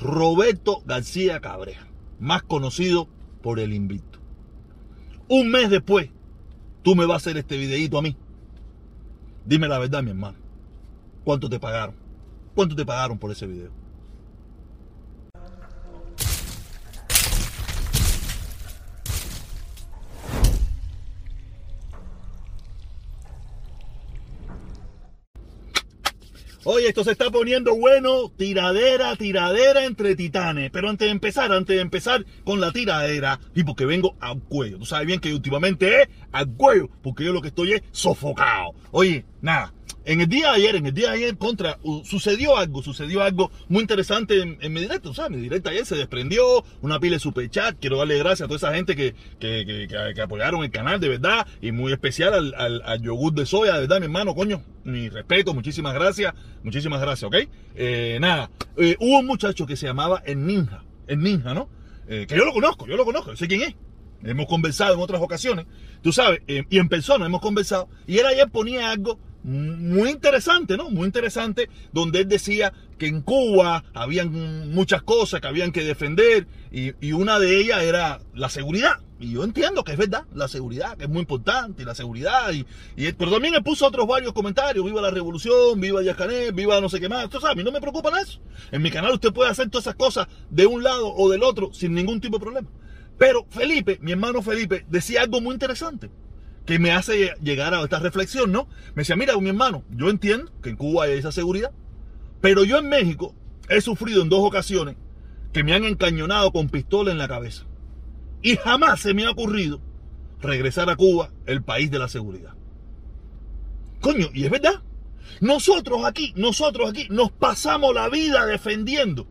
Roberto García Cabreja, más conocido por el invicto. Un mes después, tú me vas a hacer este videito a mí. Dime la verdad, mi hermano. ¿Cuánto te pagaron? ¿Cuánto te pagaron por ese video? Oye, esto se está poniendo bueno, tiradera, tiradera entre titanes. Pero antes de empezar, antes de empezar con la tiradera, y porque vengo al cuello. Tú sabes bien que últimamente es al cuello, porque yo lo que estoy es sofocado. Oye, nada, en el día de ayer, en el día de ayer, contra, sucedió algo, sucedió algo muy interesante en, mi directo, ¿sabes? Mi directo ayer se desprendió, una pila de super chat. Quiero darle gracias a toda esa gente que, que, que, apoyaron el canal, de verdad, y muy especial al, al, yogur de soya, de verdad, mi hermano, coño, mi respeto, muchísimas gracias, muchísimas gracias, ¿ok? Eh, nada, eh, hubo un muchacho que se llamaba el Ninja, el Ninja, ¿no? Eh, que yo lo conozco, yo lo conozco, sé quién es. Hemos conversado en otras ocasiones, tú sabes, y en persona hemos conversado, y él ayer ponía algo muy interesante, ¿no? Muy interesante, donde él decía que en Cuba habían muchas cosas que habían que defender y, una de ellas era la seguridad. Y yo entiendo que es verdad, la seguridad, que es muy importante, la seguridad. Y, pero también él puso otros varios comentarios, viva la revolución, viva Yacanet, viva no sé qué más. Entonces, a mí no me preocupa eso. En mi canal usted puede hacer todas esas cosas de un lado o del otro sin ningún tipo de problema. Pero Felipe, mi hermano Felipe, decía algo muy interesante que me hace llegar a esta reflexión, ¿no? Me decía, mira, mi hermano, yo entiendo que en Cuba hay esa seguridad, pero yo en México he sufrido en dos ocasiones que me han encañonado con pistola en la cabeza. Y jamás se me ha ocurrido regresar a Cuba, el país de la seguridad. Coño, y es verdad. Nosotros aquí, nosotros aquí nos pasamos la vida defendiendo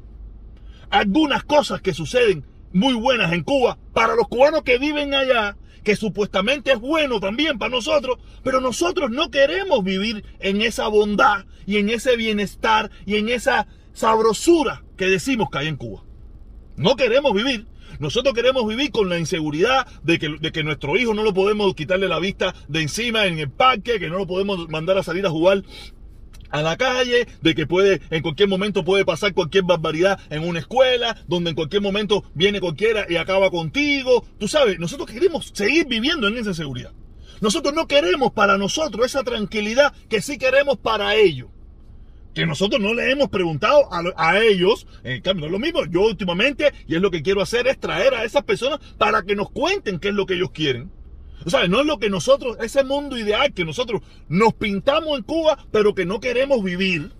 algunas cosas que suceden muy buenas en Cuba para los cubanos que viven allá que supuestamente es bueno también para nosotros, pero nosotros no queremos vivir en esa bondad y en ese bienestar y en esa sabrosura que decimos que hay en Cuba. No queremos vivir. Nosotros queremos vivir con la inseguridad de que, de que nuestro hijo no lo podemos quitarle la vista de encima en el parque, que no lo podemos mandar a salir a jugar a la calle, de que puede, en cualquier momento puede pasar cualquier barbaridad en una escuela, donde en cualquier momento viene cualquiera y acaba contigo. Tú sabes, nosotros queremos seguir viviendo en esa seguridad. Nosotros no queremos para nosotros esa tranquilidad que sí queremos para ellos. Que nosotros no le hemos preguntado a, ellos, en cambio, no es lo mismo. Yo últimamente, y es lo que quiero hacer, es traer a esas personas para que nos cuenten qué es lo que ellos quieren. O sea, no es lo que nosotros, ese mundo ideal que nosotros nos pintamos en Cuba, pero que no queremos vivir.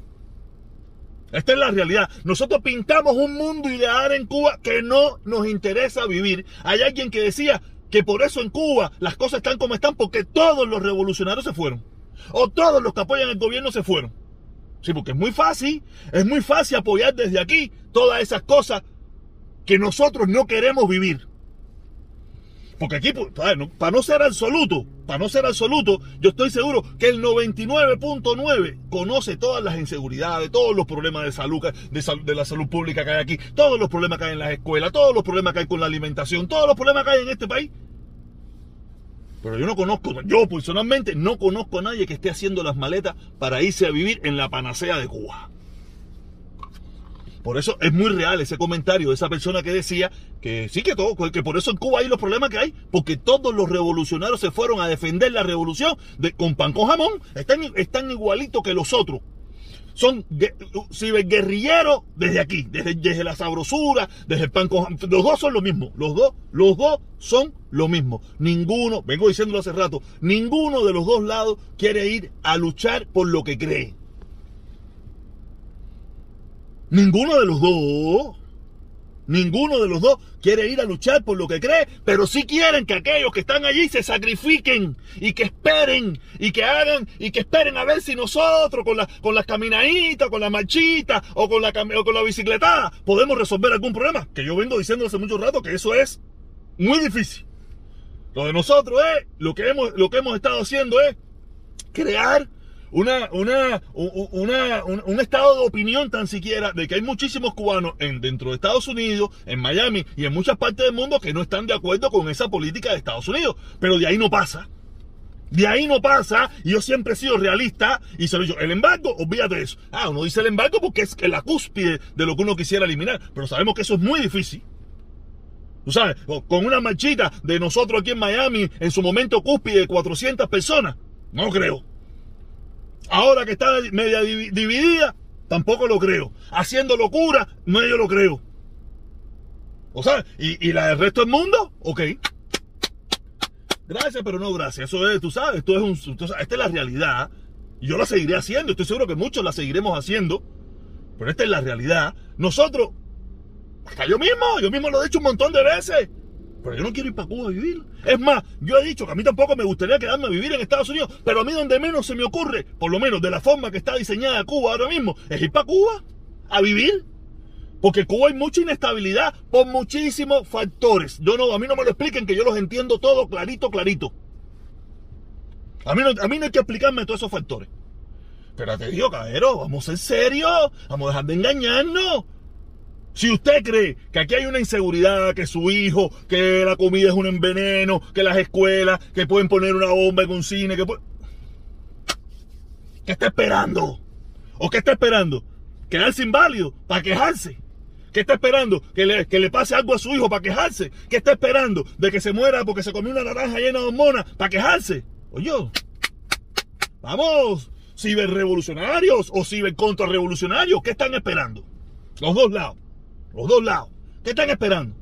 Esta es la realidad. Nosotros pintamos un mundo ideal en Cuba que no nos interesa vivir. Hay alguien que decía que por eso en Cuba las cosas están como están porque todos los revolucionarios se fueron. O todos los que apoyan el gobierno se fueron. Sí, porque es muy fácil, es muy fácil apoyar desde aquí todas esas cosas que nosotros no queremos vivir. Porque aquí, pues, para no ser absoluto, para no ser absoluto, yo estoy seguro que el 99.9 conoce todas las inseguridades, todos los problemas de salud, de, la salud pública que hay aquí, todos los problemas que hay en las escuelas, todos los problemas que hay con la alimentación, todos los problemas que hay en este país. Pero yo no conozco, yo personalmente no conozco a nadie que esté haciendo las maletas para irse a vivir en la panacea de Cuba. Por eso es muy real ese comentario de esa persona que decía que sí que todo, que por eso en Cuba hay los problemas que hay, porque todos los revolucionarios se fueron a defender la revolución de, con pan con jamón, están, igualitos que los otros. Son ciberguerrilleros desde aquí, desde, desde la sabrosura, desde el pan con jamón. Los dos son lo mismo, los dos, los dos son lo mismo. Ninguno, vengo diciéndolo hace rato, ninguno de los dos lados quiere ir a luchar por lo que cree. Ninguno de los dos, ninguno de los dos quiere ir a luchar por lo que cree, pero sí quieren que aquellos que están allí se sacrifiquen y que esperen y que hagan y que esperen a ver si nosotros con, la, con las caminaditas, con la marchita o con la, o con la bicicleta podemos resolver algún problema. Que yo vengo diciendo hace mucho rato que eso es muy difícil. Lo de nosotros es, lo que hemos, lo que hemos estado haciendo es crear una, una, una, un, estado de opinión tan siquiera de que hay muchísimos cubanos en, dentro de Estados Unidos, en Miami y en muchas partes del mundo que no están de acuerdo con esa política de Estados Unidos. Pero de ahí no pasa. De ahí no pasa, y yo siempre he sido realista, y se lo digo, el embargo, olvídate de eso. Ah, uno dice el embargo porque es la cúspide de lo que uno quisiera eliminar, pero sabemos que eso es muy difícil. Tú sabes, con una marchita de nosotros aquí en Miami, en su momento cúspide de 400 personas, no creo. Ahora que está media dividida, tampoco lo creo. Haciendo locura, no yo lo creo. O sea, ¿y, la del resto del mundo? Ok. Gracias, pero no gracias. Eso es, tú sabes, esto es un, esta es la realidad. Y yo la seguiré haciendo. Estoy seguro que muchos la seguiremos haciendo. Pero esta es la realidad. Nosotros, hasta yo mismo, yo mismo lo he dicho un montón de veces. Pero yo no quiero ir para Cuba a vivir. Es más, yo he dicho que a mí tampoco me gustaría quedarme a vivir en Estados Unidos, pero a mí donde menos se me ocurre, por lo menos de la forma que está diseñada Cuba ahora mismo, es ir para Cuba a vivir. Porque en Cuba hay mucha inestabilidad por muchísimos factores. Yo no, a mí no me lo expliquen, que yo los entiendo todo clarito, clarito. A mí no, a mí no hay que explicarme todos esos factores. Pero te digo, caballero, vamos en serio, vamos a dejar de engañarnos. Si usted cree que aquí hay una inseguridad, que su hijo, que la comida es un enveneno, que las escuelas, que pueden poner una bomba en un cine, que ¿Qué está esperando? ¿O qué está esperando? ¿Quedarse inválido para quejarse? ¿Qué está esperando? ¿Que le, ¿Que le pase algo a su hijo para quejarse? ¿Qué está esperando? ¿De que se muera porque se comió una naranja llena de hormonas para quejarse? Oye, vamos, ciberrevolucionarios o cibercontrarrevolucionarios, ¿qué están esperando? Los dos lados. Los dos lados. ¿Qué están esperando?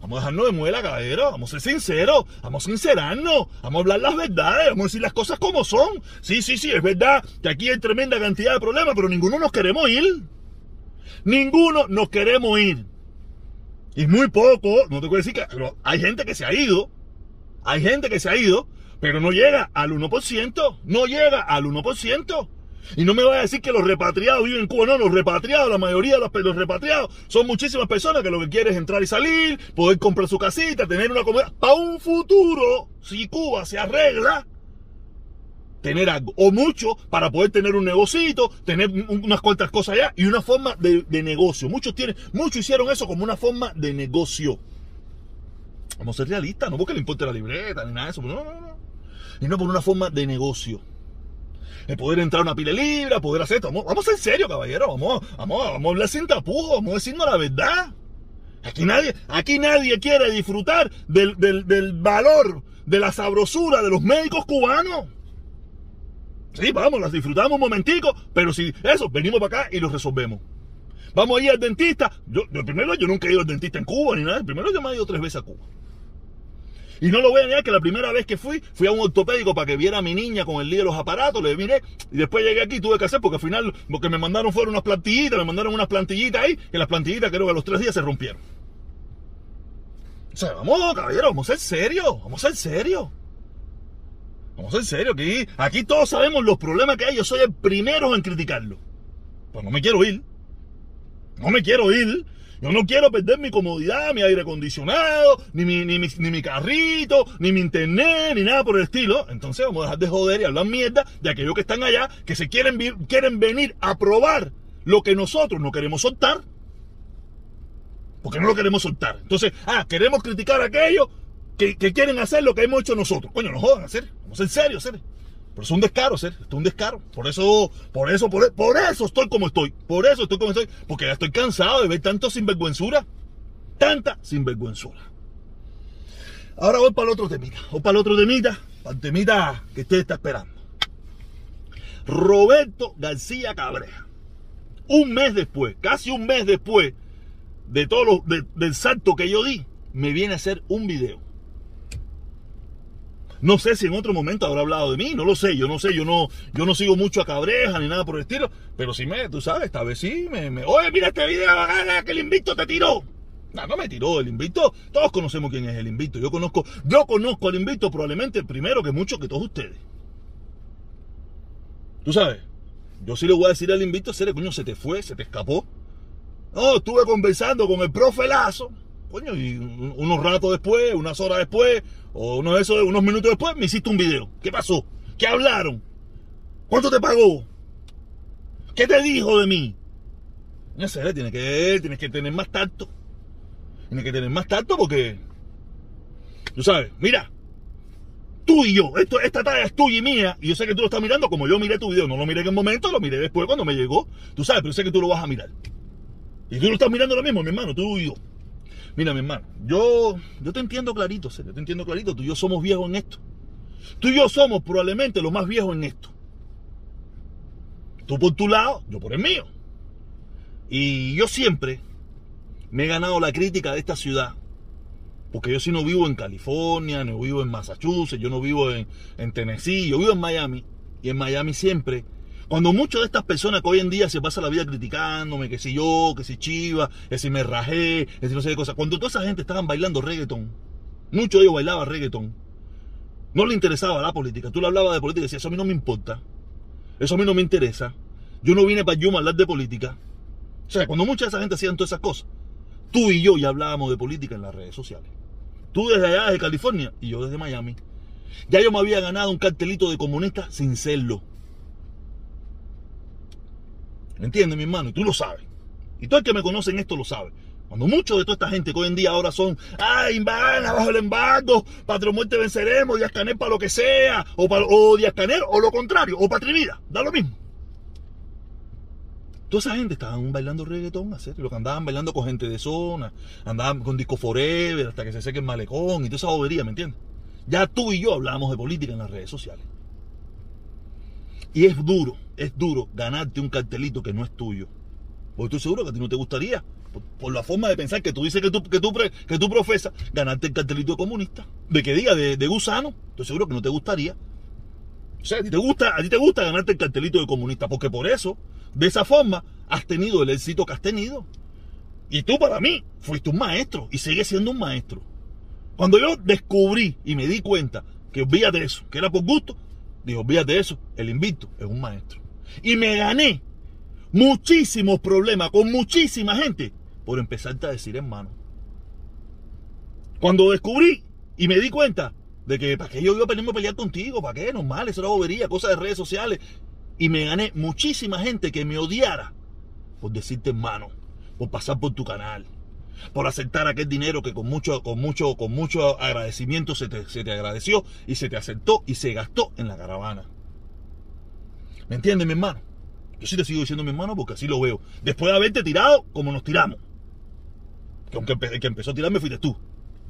Vamos a dejarnos de muela, caballero. Vamos a ser sinceros. Vamos a sincerarnos. Vamos a hablar las verdades. Vamos a decir las cosas como son. Sí, sí, sí. Es verdad que aquí hay tremenda cantidad de problemas, pero ninguno nos queremos ir. Ninguno nos queremos ir. Y muy poco, no te puedo decir que hay gente que se ha ido. Hay gente que se ha ido, pero no llega al 1%. No llega al 1%. Y no me vaya a decir que los repatriados viven en Cuba. No, los repatriados, la mayoría de los, repatriados son muchísimas personas que lo que quieren es entrar y salir, poder comprar su casita, tener una comida. Para un futuro, si Cuba se arregla, tener algo. O mucho para poder tener un negocito, tener unas cuantas cosas allá y una forma de, negocio. Muchos tienen, muchos hicieron eso como una forma de negocio. Vamos a ser realistas, no porque le importe la libreta ni nada de eso. No, no, no. Y no por una forma de negocio el poder entrar a una pila libre, poder hacer esto. Vamos, vamos en serio, caballero. Vamos, vamos, vamos a hablar sin tapujos, vamos a decirnos la verdad. Aquí nadie, aquí nadie quiere disfrutar del, del, valor, de la sabrosura de los médicos cubanos. Sí, vamos, las disfrutamos un momentico, pero si eso, venimos para acá y los resolvemos. Vamos a ir al dentista. Yo, yo primero, yo nunca he ido al dentista en Cuba ni nada. Primero yo me he ido tres veces a Cuba. Y no lo voy a negar que la primera vez que fui, fui a un ortopédico para que viera a mi niña con el lío de los aparatos, le miré, y después llegué aquí tuve que hacer, porque al final lo me mandaron fueron unas plantillitas, me mandaron unas plantillitas ahí, que las plantillitas creo que a los tres días se rompieron. O sea, vamos, caballero, vamos a ser serios, vamos a ser serios. Vamos a ser serios, aquí, aquí todos sabemos los problemas que hay, yo soy el primero en criticarlo. Pues no me quiero ir. No me quiero ir. Yo no quiero perder mi comodidad, mi aire acondicionado, ni mi, ni, mi, carrito, ni mi internet, ni nada por el estilo. Entonces vamos a dejar de joder y hablar mierda de aquellos que están allá, que se quieren, quieren venir a probar lo que nosotros no queremos soltar. Porque no lo queremos soltar. Entonces, ah, queremos criticar a aquellos que, quieren hacer lo que hemos hecho nosotros. Coño, no jodan, hacer. Vamos en serio, hacer. Pero es un descaro, ser, es un descaro. Por eso, por eso, por, eso estoy como estoy. Por eso estoy como estoy. Porque ya estoy cansado de ver tanto sinvergüenzura. Tanta sinvergüenzura. Ahora voy para el otro temita. Voy para el otro temita. Para el temita que usted está esperando. Roberto García Cabreja. Un mes después, casi un mes después de todo lo, del salto que yo di, me viene a hacer un video. No sé si en otro momento habrá hablado de mí, no lo sé, yo no sé, yo no, yo no sigo mucho a Cabreja ni nada por el estilo, pero sí me, tú sabes, esta vez sí me, oye, mira este video, que el invito te tiró. No, no me tiró el invito. Todos conocemos quién es el invito. Yo conozco, yo conozco al invito probablemente primero que mucho que todos ustedes. Tú sabes, yo sí le voy a decir al invito, ser coño, se te fue, se te escapó. No, estuve conversando con el profe Lazo Coño, y unos ratos después, unas horas después, o unos, eso, unos minutos después, me hiciste un video. ¿Qué pasó? ¿Qué hablaron? ¿Cuánto te pagó? ¿Qué te dijo de mí? No sé, tienes que, tienes que tener más tacto. Tienes que tener más tacto porque, tú sabes, mira, Tú y yo, esto, esta talla es tuya y mía, y yo sé que tú lo estás mirando como yo miré tu video. No lo miré en el momento, lo miré después cuando me llegó. Tú sabes, pero sé que tú lo vas a mirar. Y tú lo estás mirando lo mismo, mi hermano, tú y yo. Mira, mi hermano, yo, yo te entiendo clarito, yo te entiendo clarito. Tú y yo somos viejos en esto. Tú y yo somos probablemente los más viejos en esto. Tú por tu lado, yo por el mío. Y yo siempre me he ganado la crítica de esta ciudad. Porque yo sí no vivo en California, no vivo en Massachusetts, yo no vivo en, en Tennessee, yo vivo en Miami. Y en Miami siempre cuando muchas de estas personas que hoy en día se pasa la vida criticándome, que si yo, que si chiva, que si me rajé, que si no sé qué cosas, cuando toda esa gente estaban bailando reggaeton, muchos de ellos bailaban reggaeton, no le interesaba la política. Tú le hablabas de política y decías, eso a mí no me importa, eso a mí no me interesa, yo no vine para yo hablar de política. O sea, cuando mucha de esa gente hacían todas esas cosas, tú y yo ya hablábamos de política en las redes sociales. Tú desde allá, desde California, y yo desde Miami. Ya yo me había ganado un cartelito de comunista sin serlo. ¿Me entiendes, mi hermano? Y tú lo sabes. Y todo el que me conoce en esto lo sabe. Cuando muchos de toda esta gente que hoy en día ahora son, ay, van abajo el embargo, patrón muerte venceremos, Díaz Canel para lo que sea, o, para, o Díaz Canel, o lo contrario, o Patrivida, da lo mismo. Toda esa gente estaban bailando reggaetón, lo que andaban bailando con gente de zona, andaban con disco forever hasta que se seque el malecón y toda esa bobería, ¿me entiendes? Ya tú y yo hablamos de política en las redes sociales. Y es duro, es duro ganarte un cartelito que no es tuyo. Porque estoy seguro que a ti no te gustaría, por, la forma de pensar que tú dices que tú, que tú, que tú profesas, ganarte el cartelito de comunista, de que diga, de, gusano. Estoy seguro que no te gustaría. O sea, a ti te gusta, a ti te gusta ganarte el cartelito de comunista, porque por eso, de esa forma, has tenido el éxito que has tenido. Y tú para mí fuiste un maestro y sigues siendo un maestro. Cuando yo descubrí y me di cuenta que olvídate eso, que era por gusto, Dijo, olvídate eso, el invito es un maestro. Y me gané muchísimos problemas con muchísima gente por empezarte a decir hermano. Cuando descubrí y me di cuenta de que para qué yo iba a a pelear contigo, para qué, normal, eso era bobería, cosas de redes sociales. Y me gané muchísima gente que me odiara por decirte hermano, por pasar por tu canal, por aceptar aquel dinero que con mucho, con mucho, con mucho agradecimiento se te, se te agradeció y se te aceptó y se gastó en la caravana. ¿Me entiendes, mi hermano? Yo sí te sigo diciendo mi hermano porque así lo veo. Después de haberte tirado como nos tiramos. Que aunque el que empezó a tirarme fuiste tú.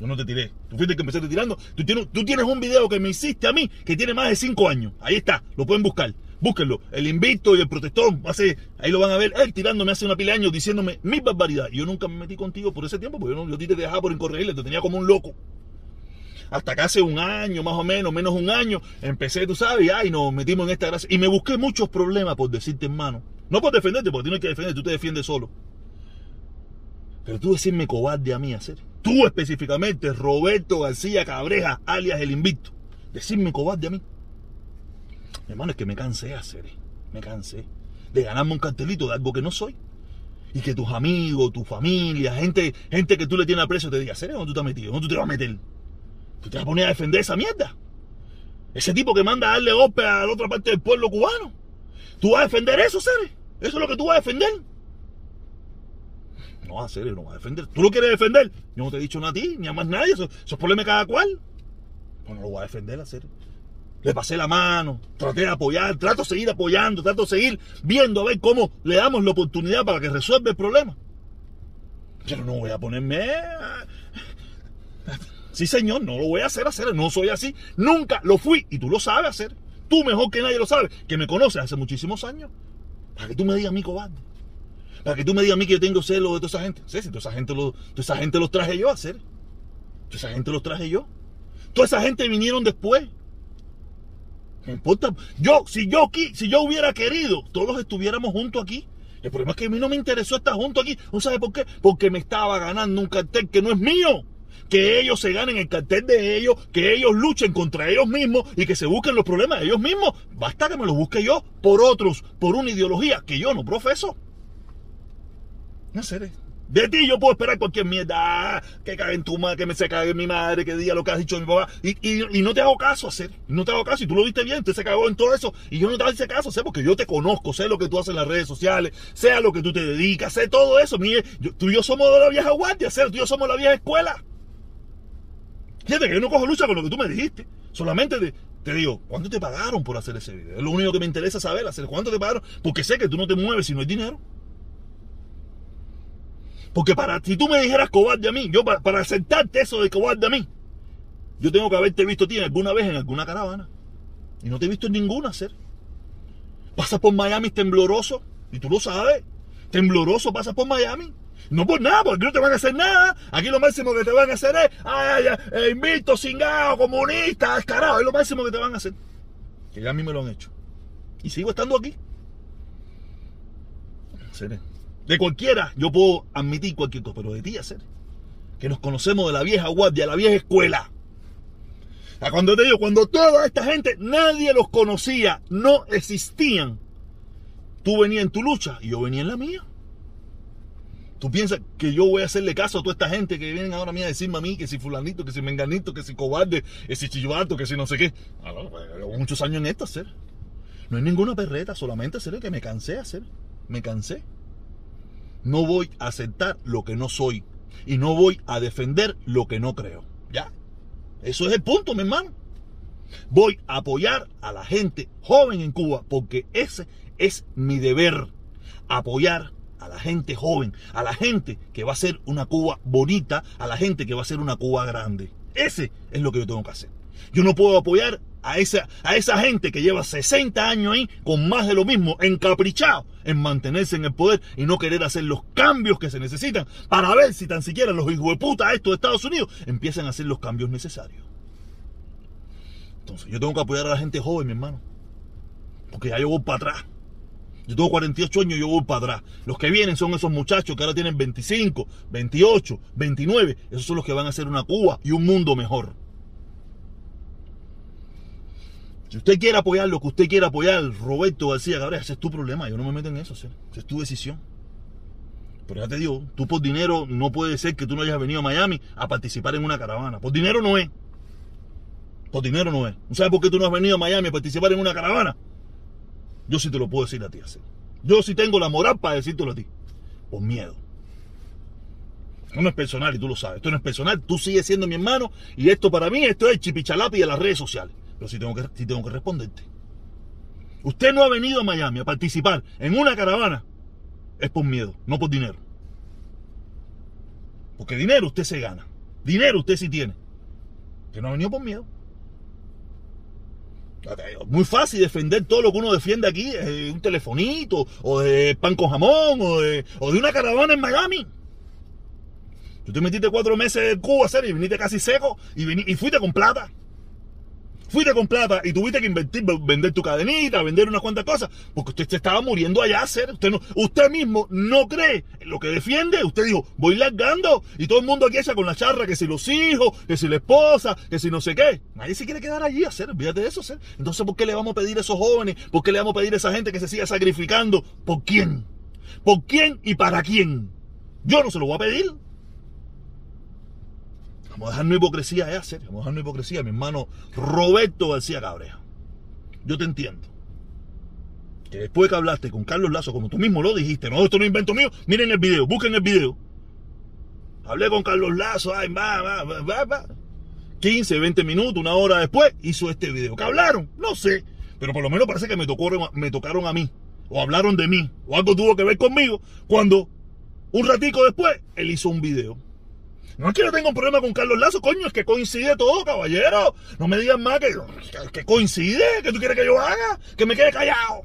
Yo no te tiré. Tú fuiste el que empezaste tirando. Tú tienes, tú tienes un video que me hiciste a mí que tiene más de 5 años. Ahí está. Lo pueden buscar. Búsquenlo. El invicto y el protestón. Hace, ahí lo van a ver. Él tirándome hace una pila de diciéndome mi barbaridad. Yo nunca me metí contigo por ese tiempo porque yo, no, yo te dejaba por incorregible. Te tenía como un loco. Hasta que hace un año, más o menos, menos un año, empecé, tú sabes, y ay, nos metimos en esta gracia. Y me busqué muchos problemas por decirte, hermano. No por defenderte, porque tú no que defender, tú te defiendes solo. Pero tú decirme cobarde a mí, hacer. Tú específicamente, Roberto García Cabreja, alias el invicto. Decirme cobarde a mí. Hermano, es que me cansé de me cansé de ganarme un cartelito de algo que no soy. Y que tus amigos, tu familia, gente, gente que tú le tienes aprecio te diga, ¿serio dónde tú te has metido? ¿Dónde tú te vas a meter? ¿Tú te vas a poner a defender esa mierda? Ese tipo que manda a darle golpe a la otra parte del pueblo cubano. ¿Tú vas a defender eso, Sere? ¿Eso es lo que tú vas a defender? No a ser, no va a defender. ¿Tú lo quieres defender? Yo no te he dicho nada a ti, ni a más nadie. Eso, eso es problema de cada cual. Pues no lo voy a defender, serio le pasé la mano, traté de apoyar, trato de seguir apoyando, trato de seguir viendo a ver cómo le damos la oportunidad para que resuelva el problema. Pero no voy a ponerme... Sí, señor, no lo voy a hacer, hacer, no soy así. Nunca lo fui y tú lo sabes hacer. Tú mejor que nadie lo sabes, que me conoces hace muchísimos años. Para que tú me digas a mí cobarde. Para que tú me digas a mí que yo tengo celos de toda esa gente. Sí, sí, toda esa gente, lo, toda esa gente los traje yo a hacer. Toda esa gente los traje yo. Toda esa gente vinieron después. No importa. Yo, si yo si yo hubiera querido, todos estuviéramos juntos aquí. El problema es que a mí no me interesó estar junto aquí. ¿No sabe por qué? Porque me estaba ganando un cartel que no es mío. Que ellos se ganen el cartel de ellos, que ellos luchen contra ellos mismos y que se busquen los problemas de ellos mismos. Basta que me los busque yo por otros, por una ideología que yo no profeso. No sé, de ti yo puedo esperar cualquier mierda. Que cague en tu madre, que me se cague mi madre, que diga lo que has dicho mi papá. Y, no te hago caso hacer. No te hago caso. Y tú lo viste bien, te se cagó en todo eso. Y yo no te ese caso, sé, porque yo te conozco, sé lo que tú haces en las redes sociales, sé a lo que tú te dedicas, sé todo eso. Mire, tú y yo somos de la vieja guardia, sé, tú y yo somos la vieja escuela. Fíjate que yo no cojo lucha con lo que tú me dijiste. Solamente te, te digo, ¿cuánto te pagaron por hacer ese video? Es lo único que me interesa saber, hacer cuánto te pagaron, porque sé que tú no te mueves si no hay dinero. Porque para, si tú me dijeras cobarde a mí, yo para, para aceptarte eso de cobarde a mí, yo tengo que haberte visto a ti alguna vez en alguna caravana. Y no te he visto en ninguna hacer. Pasas por Miami tembloroso, y tú lo sabes. Tembloroso pasas por Miami. No por nada, porque no te van a hacer nada. Aquí lo máximo que te van a hacer es, ay, ay, eh, invito, cingado, comunista, descarado. Es lo máximo que te van a hacer. Que ya a mí me lo han hecho. Y sigo estando aquí. De cualquiera yo puedo admitir cualquier cosa, pero de ti hacer. Que nos conocemos de la vieja guardia, la vieja escuela. Cuando te digo, cuando toda esta gente, nadie los conocía, no existían. Tú venías en tu lucha y yo venía en la mía. ¿Tú piensas que yo voy a hacerle caso a toda esta gente que vienen ahora a mí a decirme a mí que si fulanito, que si menganito, que si cobarde, que si chivato, que si no sé qué? Ah, llevo muchos años en esto hacer. No hay ninguna perreta, solamente hacer que me cansé hacer. Me cansé. No voy a aceptar lo que no soy. Y no voy a defender lo que no creo. ¿Ya? Eso es el punto, mi hermano. Voy a apoyar a la gente joven en Cuba porque ese es mi deber. Apoyar a la gente joven, a la gente que va a ser una Cuba bonita, a la gente que va a ser una Cuba grande. Ese es lo que yo tengo que hacer. Yo no puedo apoyar a esa, a esa gente que lleva 60 años ahí con más de lo mismo, encaprichado en mantenerse en el poder y no querer hacer los cambios que se necesitan para ver si tan siquiera los hijos de puta estos de Estados Unidos empiezan a hacer los cambios necesarios. Entonces, yo tengo que apoyar a la gente joven, mi hermano. Porque ya yo voy para atrás. Yo tengo 48 años y yo voy para atrás. Los que vienen son esos muchachos que ahora tienen 25, 28, 29. Esos son los que van a hacer una Cuba y un mundo mejor. Si usted quiere apoyar lo que usted quiere apoyar, Roberto García Cabrera, ese es tu problema. Yo no me meto en eso, esa es tu decisión. Pero ya te digo, tú por dinero no puede ser que tú no hayas venido a Miami a participar en una caravana. Por dinero no es. Por dinero no es. ¿No sabes por qué tú no has venido a Miami a participar en una caravana? Yo sí te lo puedo decir a ti así. Yo sí tengo la moral para decírtelo a ti. Por miedo. no es personal y tú lo sabes. Esto no es personal. Tú sigues siendo mi hermano y esto para mí, esto es chipichalapi de las redes sociales. Pero tengo, que, tengo que responderte. Usted no ha venido a Miami a participar en una caravana. Es por miedo, no por dinero. Porque dinero usted se gana. Dinero usted sí tiene. Que no ha venido por miedo. Muy fácil defender todo lo que uno defiende aquí, de un telefonito, o de pan con jamón, o de, una caravana en Miami. Tú te metiste cuatro meses en Cuba, y viniste casi seco, y, y fuiste con plata fuiste con plata y tuviste que invertir, vender tu cadenita, vender unas cuantas cosas, porque usted se estaba muriendo allá hacer. Usted, usted mismo no cree en lo que defiende. Usted dijo, voy largando y todo el mundo aquí echa con la charra que si los hijos, que si la esposa, que si no sé qué. Nadie se quiere quedar allí a hacer, olvídate de eso, hacer. Entonces, ¿por qué le vamos a pedir a esos jóvenes? ¿Por qué le vamos a pedir a esa gente que se siga sacrificando? ¿Por quién? ¿Por quién y para quién? Yo no se lo voy a pedir. Vamos a dejar una hipocresía, ¿eh? Hacer. Vamos a dejar una hipocresía, mi hermano Roberto García Cabrea. Yo te entiendo. Que después que hablaste con Carlos Lazo, como tú mismo lo dijiste, no, esto no es invento mío, miren el video, busquen el video. Hablé con Carlos Lazo, ay, va, va, va, va. 15, 20 minutos, una hora después, hizo este video. ¿Qué hablaron? No sé. Pero por lo menos parece que me, tocó, me tocaron a mí. O hablaron de mí. O algo tuvo que ver conmigo. Cuando un ratico después, él hizo un video. No es que yo tenga un problema con Carlos Lazo, coño, es que coincide todo, caballero. No me digan más que, coincide, que tú quieres que yo haga, que me quede callado.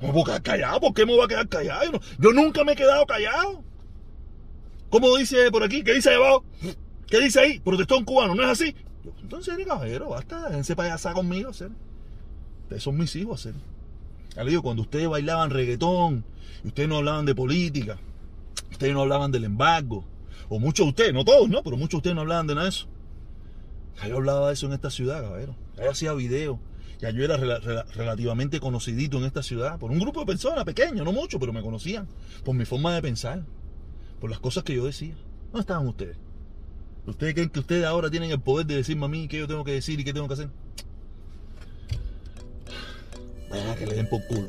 ¿Cómo voy a quedar callado? ¿Por qué me voy a quedar callado? Yo, nunca me he quedado callado. ¿Cómo dice por aquí? ¿Qué dice ahí abajo? ¿Qué dice ahí? Protestón cubano, ¿no es así? Entonces, caballero, basta, déjense payasar conmigo, hacer. Ustedes son mis hijos, hacer. Ya cuando ustedes bailaban reggaetón, y ustedes no hablaban de política, ustedes no hablaban del embargo, o muchos de ustedes, no todos, ¿no? Pero muchos de ustedes no hablaban de nada de eso. Ya yo hablaba de eso en esta ciudad, caballero. Ya yo hacía videos. Ya yo era relativamente conocidito en esta ciudad. Por un grupo de personas, pequeño, no mucho, pero me conocían. Por mi forma de pensar. Por las cosas que yo decía. ¿Dónde estaban ustedes? ¿Ustedes creen que ustedes ahora tienen el poder de decirme a mí qué yo tengo que decir y qué tengo que hacer? Vaya que le den por culo.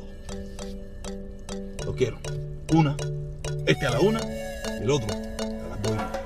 Lo quiero. Una, este a la una el otro Thank you.